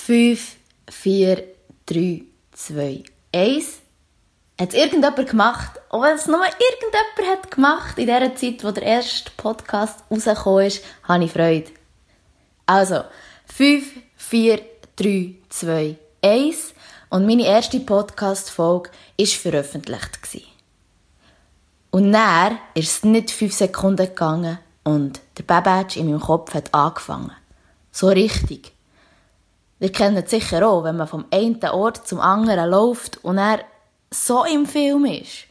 5, 4, 3, 2, 1. Hat es irgendjemand gemacht? Auch wenn es nur irgendjemand hat gemacht in der Zeit, wo der erste Podcast rausgekommen ist, habe ich Freude. Also, 5, 4, 3, 2, 1. Und meine erste Podcast-Folge war veröffentlicht. Und dann ist es nicht 5 Sekunden gegangen und der Babbage in meinem Kopf hat angefangen. So richtig. Ihr kennt es sicher auch, wenn man vom einen Ort zum anderen läuft und er so im Film ist,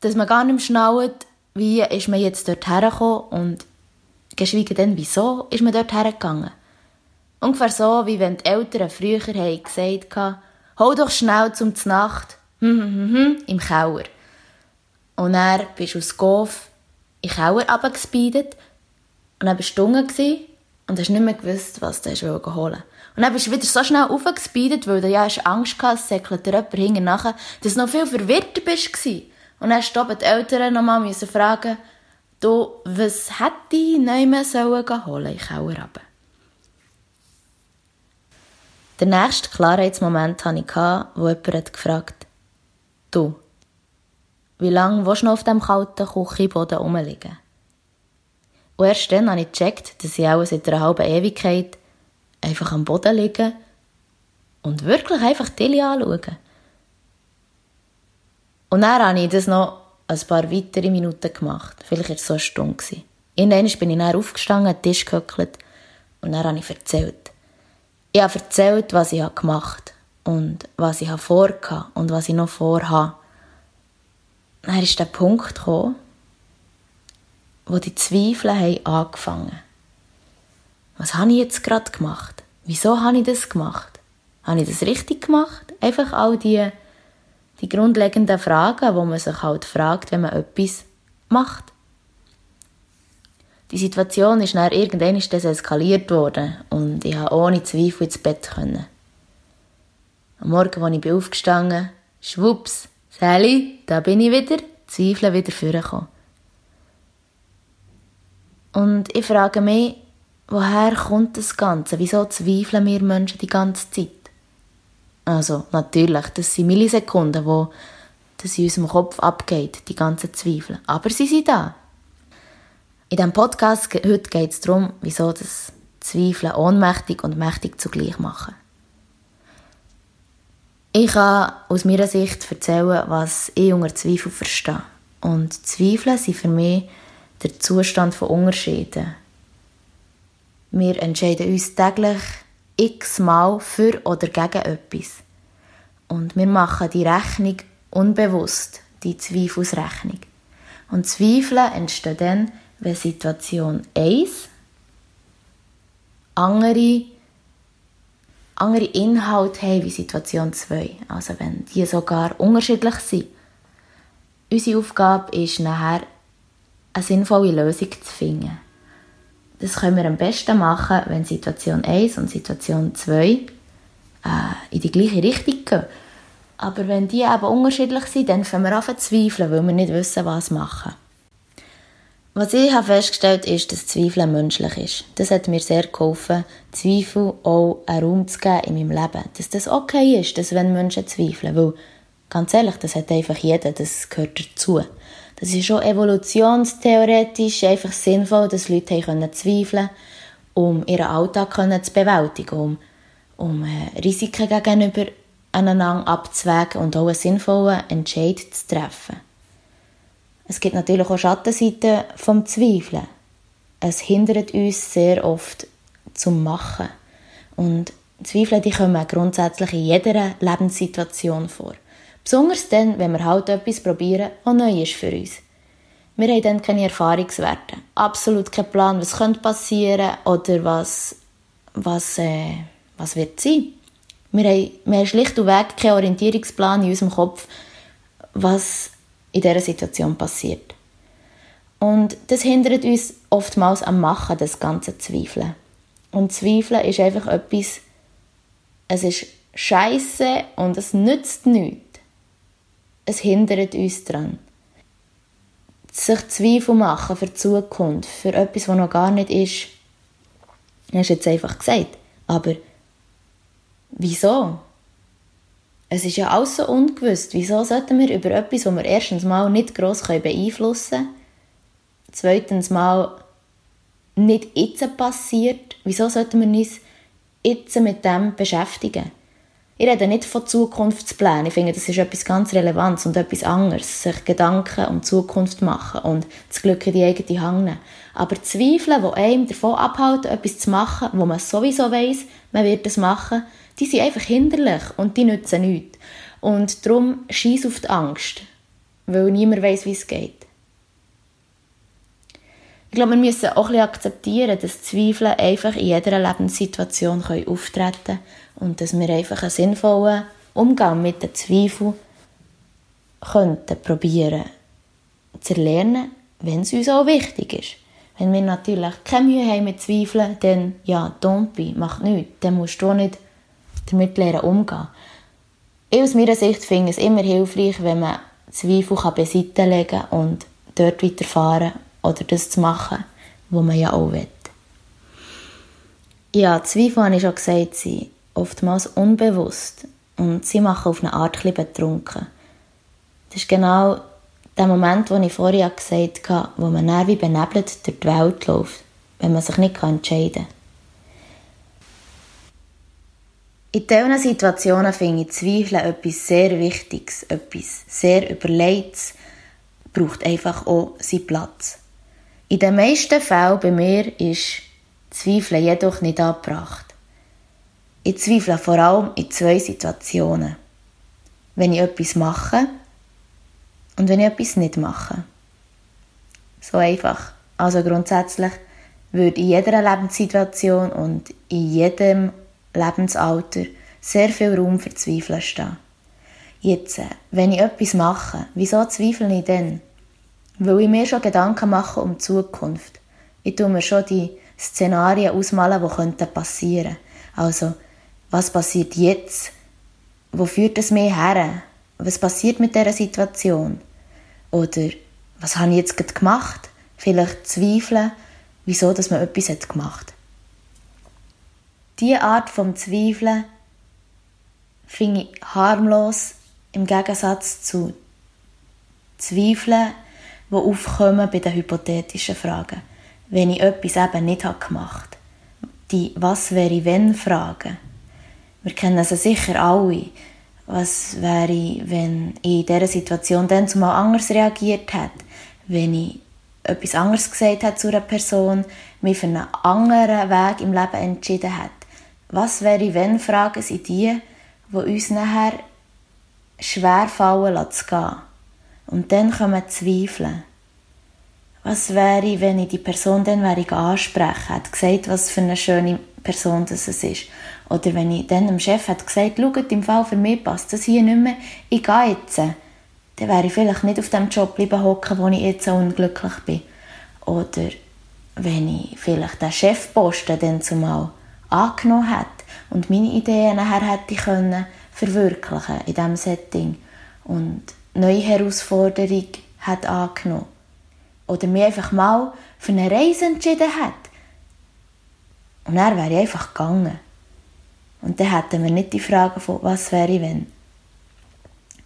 dass man gar nicht mehr schnallt, wie ist man jetzt dort hergekommen und geschweige denn, wieso ist man dort hergegangen. Ungefähr so, wie wenn die Eltern früher gesagt haben, hol doch schnell zum Znacht, hm, hm, hm, im Keller. Und dann bist aus Gof in den Keller runtergespeedet und dann bist du und hast nicht mehr gewusst, was du holen wolltest. Und dann bist du wieder so schnell aufgespeedet, weil du ja hast Angst gehabt, es säckelt dir jemand hinten nachher, dass du noch viel verwirrter bist. Und dann du die Eltern noch mal fragen du, was hätte ich nicht sollen holen in den Keller runter? Der nächste Klarheitsmoment hatte ich, wo jemand hat gefragt du, wie lange willst du noch auf diesem kalten Küchenboden rumliegen? Und erst dann habe ich gecheckt, dass ich auch seit einer halben Ewigkeit einfach am Boden liege und wirklich einfach Tilly anschauen. Und dann habe ich das noch ein paar weitere Minuten gemacht. Vielleicht war es so eine Stunde. Irgendwann bin ich dann aufgestanden, an den Tisch gehöckelt und dann habe ich erzählt. Ich habe erzählt, was ich gemacht habe und was ich vorhatte und was ich noch vorhabe. Dann ist der Punkt gekommen, wo die Zweifel haben angefangen Was habe ich jetzt gerade gemacht? Wieso habe ich das gemacht? Habe ich das richtig gemacht? Einfach all die, die grundlegenden Fragen, wo man sich halt fragt, wenn man etwas macht. Die Situation ist dann irgendwann ist das eskaliert worden und ich habe ohne Zweifel ins Bett können. Am Morgen, als ich aufgestanden bin, schwupps, Sally, da bin ich wieder, Zweifel wieder vorgekommen. Und ich frage mich, woher kommt das Ganze? Wieso zweifeln wir Menschen die ganze Zeit? Also, natürlich, das sind Millisekunden, wo das in unserem Kopf abgeht, die ganzen Zweifel. Aber sie sind da. In diesem Podcast heute geht es darum, wieso das Zweifeln ohnmächtig und mächtig zugleich machen. Ich kann aus meiner Sicht erzählen, was ich unter Zweifel verstehe. Und Zweifel sind für mich der Zustand von Unterschieden. Wir entscheiden uns täglich x-mal für oder gegen etwas. Und wir machen die Rechnung unbewusst, die Zweifelsrechnung. Und Zweifel entstehen dann, wenn Situation 1 andere, andere Inhalte haben wie Situation 2. Also wenn die sogar unterschiedlich sind. Unsere Aufgabe ist nachher, eine sinnvolle Lösung zu finden. Das können wir am besten machen, wenn Situation 1 und Situation 2 äh, in die gleiche Richtung gehen. Aber wenn die eben unterschiedlich sind, dann fangen wir an zu zweifeln, weil wir nicht wissen, was machen. Was ich habe festgestellt habe, ist, dass Zweifeln menschlich ist. Das hat mir sehr geholfen, Zweifel auch einen Raum zu geben in meinem Leben. Dass das okay ist, dass wenn Menschen zweifeln. Weil, ganz ehrlich, das hat einfach jeder, das gehört dazu. Das ist schon evolutionstheoretisch einfach sinnvoll, dass Leute können zweifeln um ihren Alltag zu bewältigen, um, um äh, Risiken gegenüber einander abzuwägen und auch einen sinnvollen Entscheid zu treffen. Es gibt natürlich auch Schattenseiten vom Zweifeln. Es hindert uns sehr oft zum Machen. Und Zweifel die kommen grundsätzlich in jeder Lebenssituation vor. Besonders dann, wenn wir halt etwas probieren, was neu ist für uns. Wir haben dann keine Erfahrungswerte. Absolut keinen Plan, was könnte passieren oder was, was, äh, was wird sein. Wir haben, wir haben schlicht und weg keinen Orientierungsplan in unserem Kopf, was in dieser Situation passiert. Und das hindert uns oftmals am Machen des ganzen Zweifeln. Und Zweifeln ist einfach etwas, es ist scheiße und es nützt nichts es hindert uns daran. Sich Zweifel machen für die Zukunft, für etwas, was noch gar nicht ist, hast du jetzt einfach gesagt. Aber wieso? Es ist ja alles so ungewiss. Wieso sollten wir über etwas, das wir erstens mal nicht gross beeinflussen können, zweitens mal nicht jetzt passiert, wieso sollten wir uns jetzt mit dem beschäftigen? Ich rede nicht von Zukunftsplänen. Ich finde, das ist etwas ganz Relevantes und etwas anderes. Sich Gedanken um die Zukunft machen und das Glück in die eigene Hand nehmen. Aber Zweifel, die einem davon abhalten, etwas zu machen, wo man sowieso weiss, man wird es machen, die sind einfach hinderlich und die nützen nichts. Und darum schieß auf die Angst, weil niemand weiß, wie es geht. Ich glaube, wir müssen auch ein akzeptieren, dass Zweifel einfach in jeder Lebenssituation auftreten können und dass wir einfach einen sinnvollen Umgang mit den Zweifeln könnten probieren zu lernen, wenn es uns auch wichtig ist. Wenn wir natürlich keine Mühe haben mit Zweifeln, dann ja, don't be, mach nichts. Dann musst du auch nicht damit lernen umgehen. Ich aus meiner Sicht finde es immer hilfreich, wenn man Zweifel kann beiseite legen kann und dort weiterfahren oder das zu machen, was man ja auch will. Ja, Zweifel, habe ich schon gesagt, sind oftmals unbewusst und sie machen auf eine Art ein betrunken. Das ist genau der Moment, den ich vorher gesagt habe, wo man dann wie benebelt durch die Welt läuft, wenn man sich nicht entscheiden kann. In diesen Situationen finde ich Zweifeln etwas sehr Wichtiges, etwas sehr Überlegtes, braucht einfach auch seinen Platz. In den meisten Fällen bei mir ist Zweifeln jedoch nicht angebracht. Ich zweifle vor allem in zwei Situationen. Wenn ich etwas mache und wenn ich etwas nicht mache. So einfach. Also grundsätzlich würde in jeder Lebenssituation und in jedem Lebensalter sehr viel Raum für Zweifel stehen. Jetzt, wenn ich etwas mache, wieso zweifle ich denn? Weil ich mir schon Gedanken mache um die Zukunft. Ich tue mir schon die Szenarien ausmalen, die passieren könnten. Also, was passiert jetzt? Wo führt es mir her? Was passiert mit dieser Situation? Oder was habe ich jetzt gerade gemacht? Vielleicht zweifeln, wieso dass man etwas hat gemacht Diese Art vom Zweifeln finde ich harmlos im Gegensatz zu Zweifeln, die aufkommen bei den hypothetischen Fragen. Wenn ich etwas eben nicht gemacht habe. Die «Was wäre wenn?» Fragen wir kennen also sicher alle. Was wäre, wenn ich in dieser Situation dann zumal anders reagiert hätte? Wenn ich etwas anderes gesagt hätte zu einer Person, mich für einen anderen Weg im Leben entschieden hätte? Was wäre, wenn Fragen sind die, die uns nachher schwer fallen zu gehen? Und dann kommen Zweifel. Was wäre, wenn ich die Person dann wäre ansprechen hätte, gesagt, was für eine schöne Person das ist. Oder wenn ich dann dem Chef hätte gesagt, schaut, im Fall für mich passt das hier nicht mehr, ich gehe jetzt, dann wäre ich vielleicht nicht auf dem Job bleiben hocken, wo ich jetzt so unglücklich bin. Oder wenn ich vielleicht den Chefposten dann zumal angenommen hätte und meine Ideen nachher hätte können verwirklichen in diesem Setting und neue Herausforderungen hat angenommen. Oder mich einfach mal für eine Reise entschieden hat. Und dann wäre ich einfach gegangen. Und dann hätten wir nicht die Frage von, was wäre wenn.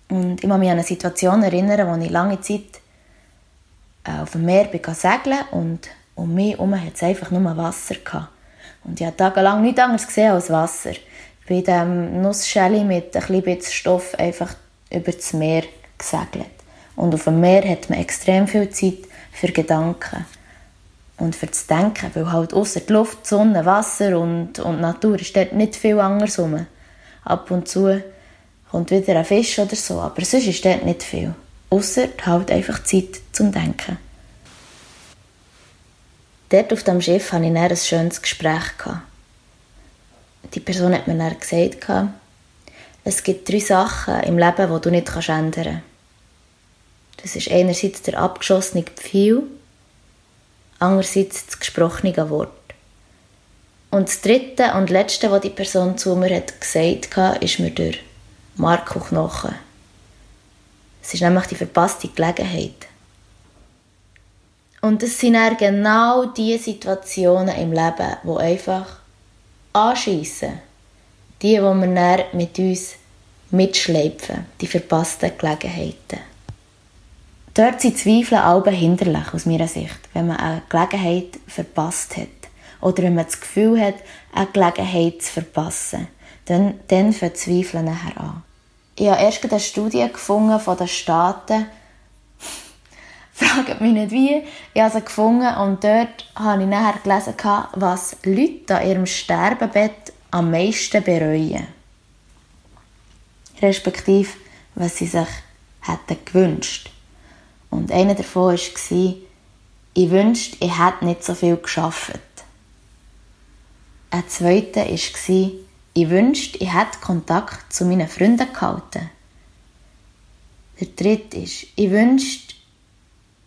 Und ich muss mich an eine Situation erinnern, wo ich lange Zeit äh, auf dem Meer bin segeln und um mich herum hat es einfach nur Wasser gehabt. Und ich habe tagelang nichts anderes gesehen als Wasser. Ich bin in diesem Nussschäli mit ein bisschen Stoff einfach über das Meer gesegelt. Und auf dem Meer hat man extrem viel Zeit für Gedanken und für das Denken, weil halt außer die Luft, Sonne, Wasser und, und Natur ist dort nicht viel anderes rum. Ab und zu kommt wieder ein Fisch oder so, aber sonst ist dort nicht viel. Außer halt einfach Zeit zum Denken. Dort auf dem Schiff hatte ich ein schönes Gespräch. Die Person hat mir dann gesagt, es gibt drei Sachen im Leben, die du nicht ändern kannst. Das ist einerseits der abgeschossene Pfeil, andererseits das gesprochene Wort. Und das dritte und letzte, was die Person zu mir hat gesagt hat, ist mir der Marco Knochen. Es ist nämlich die verpasste Gelegenheit. Und es sind dann genau die Situationen im Leben, wo einfach anschiessen, Die, die wir dann mit uns mitschleifen, die verpassten Gelegenheiten. Dort sind Zweifel alle hinderlich, aus meiner Sicht, wenn man eine Gelegenheit verpasst hat. Oder wenn man das Gefühl hat, eine Gelegenheit zu verpassen. Dann, dann Zweifel nachher an. Ich habe erst eine Studie gefunden von den Staaten. Fragt mich nicht wie. Ich habe sie gefunden und dort habe ich nachher gelesen, was Leute an ihrem Sterbebett am meisten bereuen. Respektive, was sie sich hätten gewünscht. Und einer davon war, ich wünschte, ich hätte nicht so viel geschafft. Ein zweiter war, ich wünschte, ich hätte Kontakt zu meinen Freunden gehalten. Der dritte ist, ich wünschte,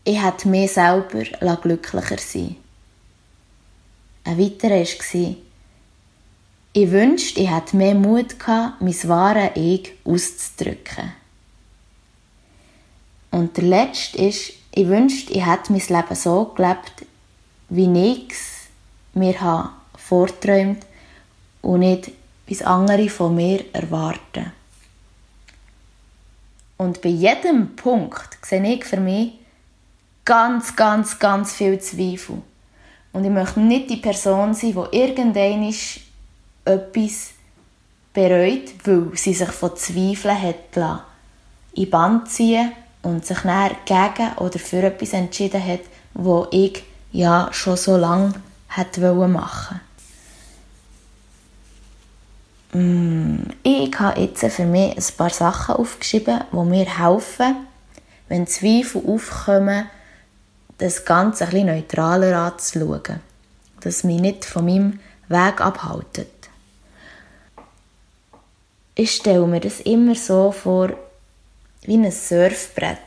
ich hätte mir selber glücklicher sein Ein weiterer war, ich wünschte, ich hätte mehr Mut gehabt, mein wahres Ich auszudrücken. Und der letzte ist, ich wünschte, ich hätte mein Leben so gelebt, wie ich es mir vorträumt und nicht, wie andere von mir erwarten. Und bei jedem Punkt sehe ich für mich ganz, ganz, ganz viel Zweifel. Und ich möchte nicht die Person sein, die irgendwann etwas bereut, weil sie sich von Zweifeln hat in Band ziehen und sich dann gegen oder für etwas entschieden hat, wo ich ja schon so lange hätte machen mm, Ich habe jetzt für mich ein paar Sachen aufgeschrieben, die mir helfen, wenn Zweifel aufkommen, das Ganze ein bisschen neutraler anzuschauen. Dass mich nicht von meinem Weg abhaltet. Ich stelle mir das immer so vor, wie ein Surfbrett.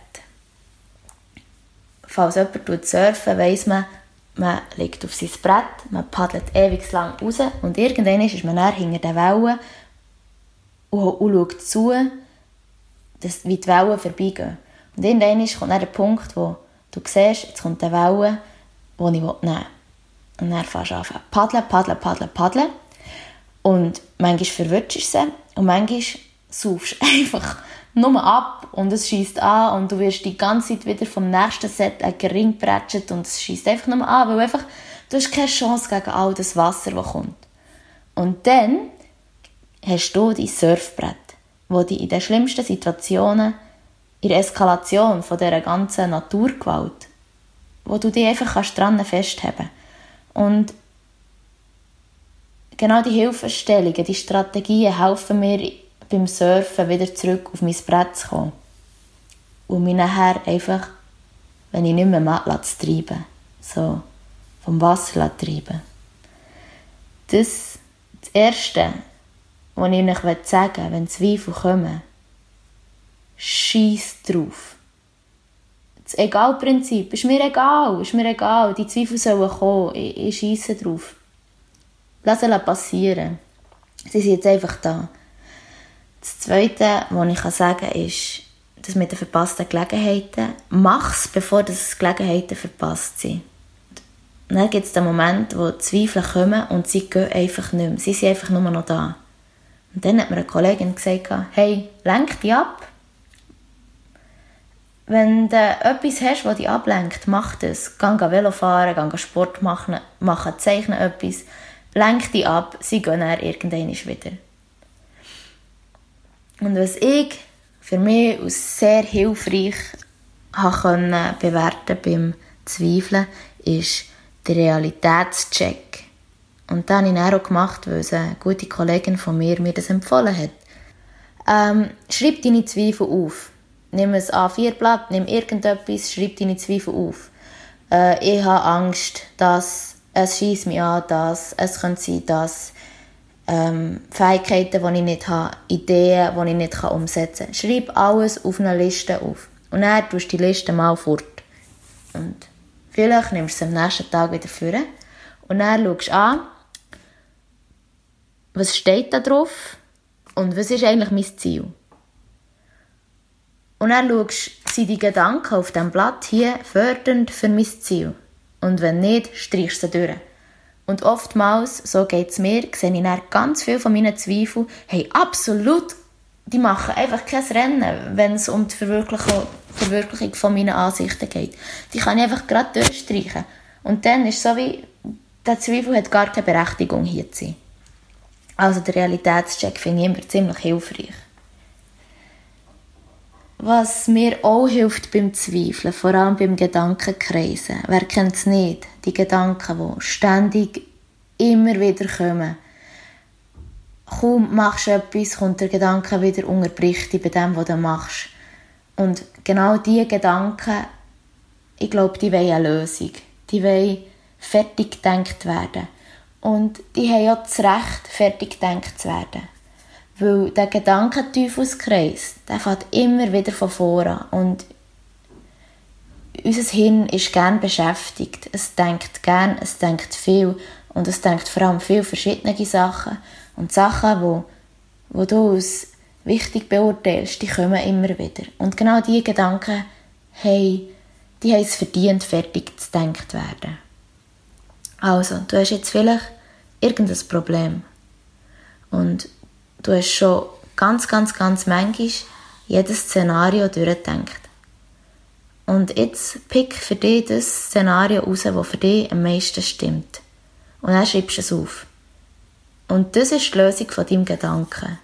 Falls jemand surfen weiss man, man liegt auf sein Brett, man paddelt ewig lang raus und irgendwann ist man dann hinter den Wellen und, schaut zu, wie die Wellen vorbeigehen. Und irgendwann kommt dann der Punkt, wo du siehst, jetzt kommt eine Welle, die ich nehmen will. Und dann fährst du an paddeln, paddeln, paddeln, paddeln. Und manchmal verwirrst du sie und manchmal saufst du einfach nur ab und es schießt an und du wirst die ganze Zeit wieder vom nächsten Set ein Ring bretschet und es schießt einfach nur an, weil einfach, du hast keine Chance gegen all das Wasser, das kommt. Und dann hast du dein Surfbrett, wo dich in den schlimmsten Situationen, in der Eskalation von dieser ganzen Naturgewalt, wo du dich einfach kannst dran festhalten Und genau die Hilfestellungen, die Strategien helfen mir beim Surfen wieder zurück auf mein Brett zu kommen. Und mich nachher einfach, wenn ich nicht mehr mag, zu treiben. So, vom Wasser treiben. Das, das Erste, was ich euch sagen will, wenn Zweifel kommen, schieß drauf. Das Egal-Prinzip ist mir egal, ist mir egal. Die Zweifel sollen kommen, ich, ich schiesse drauf. Lass sie passieren. Sie sind jetzt einfach da. Das Zweite, was ich sagen kann, ist, das mit den verpassten Gelegenheiten. Mach es, bevor das Gelegenheiten verpasst sind. Und dann gibt es den Moment, wo Zweifel kommen und sie gehen einfach nicht mehr. Sie sind einfach nur noch da. Und dann hat mir eine Kollegin gesagt, hey, lenk dich ab. Wenn du etwas hast, das dich ablenkt, mach das. Geh Velo fahren, geh Sport machen, machen zeichnen etwas. Lenk dich ab, sie gehen dann irgendwann wieder. Und was ich für mich als sehr hilfreich habe bewerten beim Zweifeln, ist der Realitätscheck. Und das habe ich auch gemacht, weil eine gute Kollegin von mir mir das empfohlen hat. Ähm, schreib deine Zweifel auf. Nimm ein A4-Blatt, nimm irgendetwas, schreib deine Zweifel auf. Äh, ich habe Angst, dass es schießt mich an, dass es könnte sein, dass ähm, Fähigkeiten, die ich nicht habe, Ideen, die ich nicht umsetzen kann. Schreib alles auf eine Liste auf. Und dann tust du die Liste mal fort. Und vielleicht nimmst du es am nächsten Tag wieder vor. Und dann schaust du an, was steht da drauf und was ist eigentlich mein Ziel. Und dann schaust du, sind die Gedanken auf diesem Blatt hier fördernd für mein Ziel. Und wenn nicht, streichst du sie durch. Und oftmals, so geht es mir, sehe ich dann ganz viele von meinen Zweifeln, hey, absolut, die machen einfach kein Rennen, wenn es um die Verwirklichung, Verwirklichung von meinen Ansichten geht. Die kann ich einfach gerade durchstreichen. Und dann ist es so wie, der Zweifel hat gar keine Berechtigung hier zu sein. Also der Realitätscheck finde ich immer ziemlich hilfreich. Was mir auch hilft beim Zweifeln, vor allem beim Gedankenkreisen. Wer kennt es nicht? Die Gedanken, die ständig immer wieder kommen. Kaum machst du etwas, kommt der Gedanke wieder unterbricht dich bei dem, was du machst. Und genau diese Gedanken, ich glaube, die wollen eine Lösung. Die wollen fertig gedacht werden. Und die haben ja das Recht, fertig gedacht zu werden. Weil der Gedankenteufelskreis, der fährt immer wieder von vorne und unser Hirn ist gern beschäftigt. Es denkt gern, es denkt viel und es denkt vor allem viel verschiedene Sachen. Und Sachen, wo, wo du als wichtig beurteilst, die kommen immer wieder. Und genau diese Gedanken haben, die haben es verdient, fertig zu denkt werden. Also, du hast jetzt vielleicht irgendein Problem. Und du hast schon ganz, ganz, ganz manchmal jedes Szenario durchgedacht. Und jetzt pick für dich das Szenario raus, das für dich am meisten stimmt. Und dann schreibst du es auf. Und das ist die Lösung von deinem Gedanken.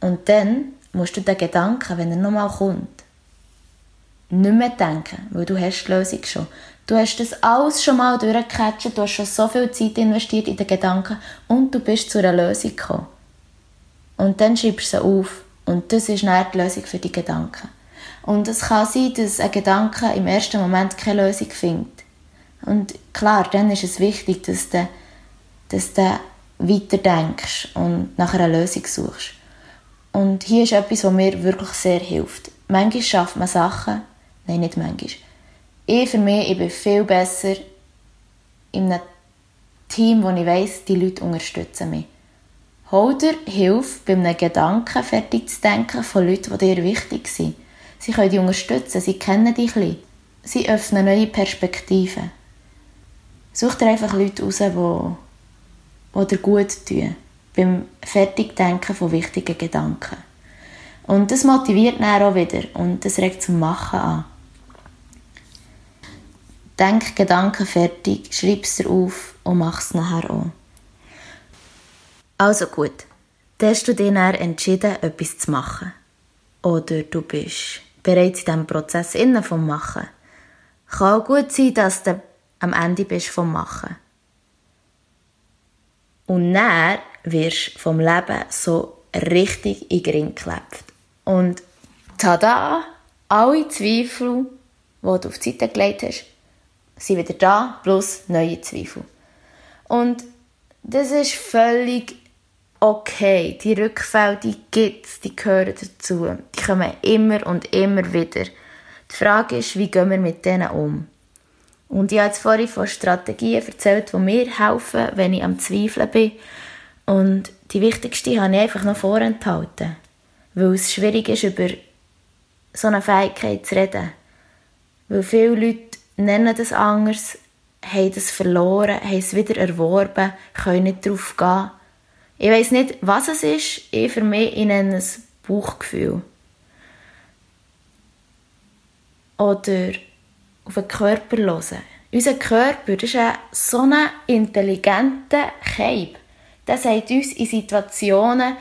Und dann musst du den Gedanken, wenn er nochmal kommt, nicht mehr denken, weil du hast die Lösung schon. Du hast das alles schon mal durchgecatcht, du hast schon so viel Zeit investiert in den Gedanken und du bist zu einer Lösung gekommen. Und dann schreibst du sie auf und das ist dann die Lösung für die Gedanken. Und es kann sein, dass ein Gedanke im ersten Moment keine Lösung findet. Und klar, dann ist es wichtig, dass du, dass du weiterdenkst und nach einer Lösung suchst. Und hier ist etwas, was mir wirklich sehr hilft. Manchmal schafft man Sachen, nein, nicht manchmal, ich für mich, ich bin viel besser in einem Team, wo ich weiss, die Leute unterstützen mich. Hol dir Hilfe, bei einem Gedanken fertig zu denken von Leuten, die dir wichtig sind. Sie können dich unterstützen, sie kennen dich ein Sie öffnen neue Perspektiven. Such dir einfach Leute raus, die, die dir gut tun. Beim Fertigdenken von wichtigen Gedanken. Und das motiviert dann auch wieder und das regt zum Machen an. Denk Gedanken fertig, schreib es auf und mach es nachher auch. Also gut, dann hast du dich dann entschieden, etwas zu machen. Oder du bist bereits in diesem Prozess innen vom Machen. Kann auch gut sein, dass du am Ende bist vom Machen. Und dann wirst du vom Leben so richtig in den Ring geklebt. Und tada, alle Zweifel, die du auf die Seite gelegt hast, sind wieder da, plus neue Zweifel. Und das ist völlig okay. Die Rückfälle, die gibt es, die gehören dazu. Die kommen immer und immer wieder. Die Frage ist, wie gehen wir mit denen um? Und ich habe jetzt vorhin von Strategien erzählt, die mir helfen, wenn ich am Zweifeln bin. Und die wichtigste habe ich einfach noch vorenthalten. Weil es schwierig ist, über so eine Fähigkeit zu reden. Weil viele Leute nennen das anders, haben das verloren, haben es wieder erworben, können nicht darauf gehen. Ich weiß nicht, was es ist. Ich für mich ich nenne es Bauchgefühl. Oder auf den Körper hören. Unser Körper ist ein so ein intelligenter Keib. Der sagt uns in Situationen,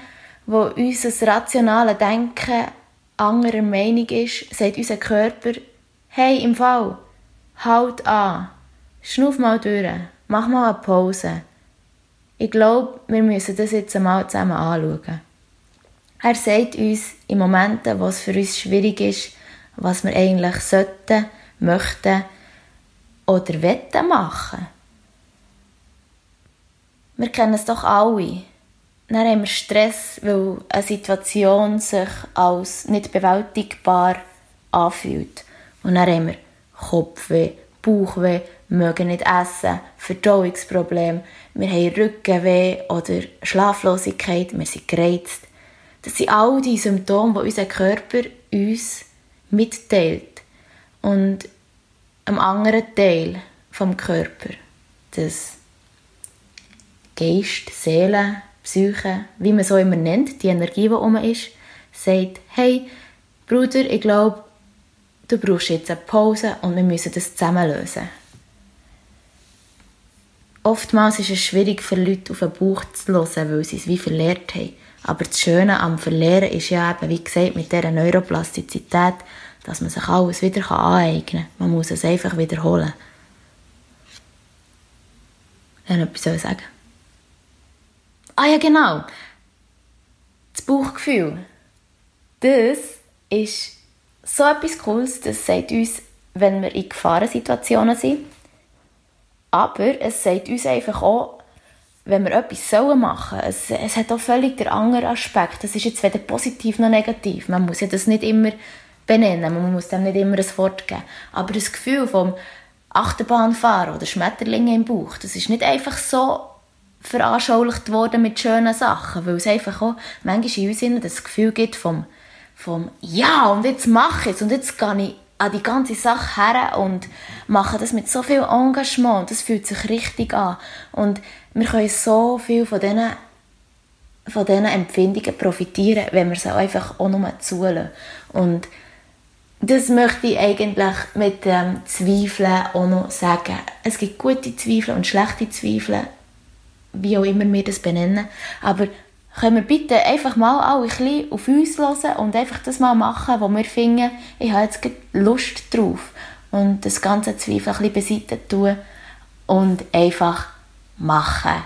wo unser rationales Denken anderer Meinung ist, sagt unser Körper, hey, im Fall, Halt an. Schnuff mal durch. Mach mal eine Pause. Ich glaube, wir müssen das jetzt einmal zusammen anschauen. Er sagt uns in Momenten, wo es für uns schwierig ist, was wir eigentlich sollten, möchten oder wetten machen. Wir kennen es doch alle. Dann haben wir Stress, weil eine Situation sich als nicht bewältigbar anfühlt. Und dann haben wir Kopfweh, Bauchweh, mögen nicht essen, Verdauungsprobleme, wir haben Rückenweh oder Schlaflosigkeit, wir sind gereizt. Das sind all die Symptome, die unser Körper uns mitteilt. Und am anderen Teil vom Körper, das Geist, Seele, Psyche, wie man so immer nennt, die Energie, die oben ist, sagt, hey, Bruder, ich glaube, du brauchst jetzt eine Pause und wir müssen das zusammen lösen. Oftmals ist es schwierig für Leute auf den Bauch zu hören, weil sie es wie verlehrt haben. Aber das Schöne am Verlehren ist ja eben, wie gesagt, mit dieser Neuroplastizität, dass man sich alles wieder aneignen kann. Man muss es einfach wiederholen. Habe etwas sagen. Ah ja, genau. Das Bauchgefühl. Das ist so etwas Cooles, das sagt uns, wenn wir in Gefahrensituationen sind. Aber es sagt uns einfach auch, wenn wir etwas machen sollen, es, es hat auch völlig den anderen Aspekt. Das ist jetzt weder positiv noch negativ. Man muss ja das nicht immer benennen, man muss dem nicht immer ein Wort geben. Aber das Gefühl vom Achterbahnfahren oder Schmetterlinge im Bauch, das ist nicht einfach so veranschaulicht worden mit schönen Sachen, weil es einfach auch manchmal in uns das Gefühl gibt vom, vom «Ja, und jetzt mache ich es und jetzt gehe ich an die ganze Sache her und mache das mit so viel Engagement. Das fühlt sich richtig an. Und wir können so viel von diesen, von diesen Empfindungen profitieren, wenn wir sie einfach auch nur zulassen. Und das möchte ich eigentlich mit dem Zweifeln auch noch sagen. Es gibt gute Zweifel und schlechte Zweifel, wie auch immer wir das benennen. Aber können wir bitte einfach mal alle ein bisschen auf uns hören und einfach das mal machen, wo wir finden, ich habe jetzt Lust drauf. Und das ganze Zweifel ein bisschen beiseite tun und einfach machen.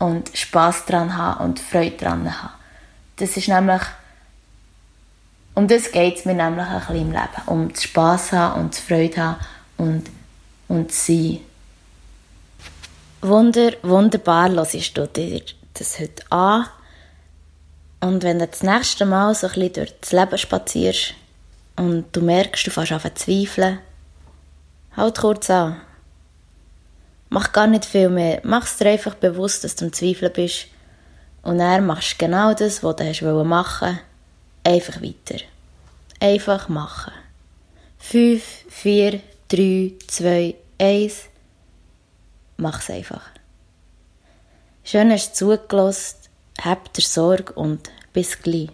Und Spass dran haben und Freude dran haben. Das ist nämlich, um das geht es mir nämlich ein bisschen im Leben. Um Spass haben und Freude haben und, und sein. Wunder, wunderbar hörst du dir das heute an und wenn du das nächste Mal so ein bisschen durch das Leben spazierst und du merkst, du fängst an zu zweifeln, halt kurz an. Mach gar nicht viel mehr. Mach es dir einfach bewusst, dass du im Zweifeln bist. Und dann machst du genau das, was du hast machen Einfach weiter. Einfach machen. 5, 4, 3, 2, 1. Mach's einfach. Schön hast du zugelassen habt ihr Sorge und bis gleich.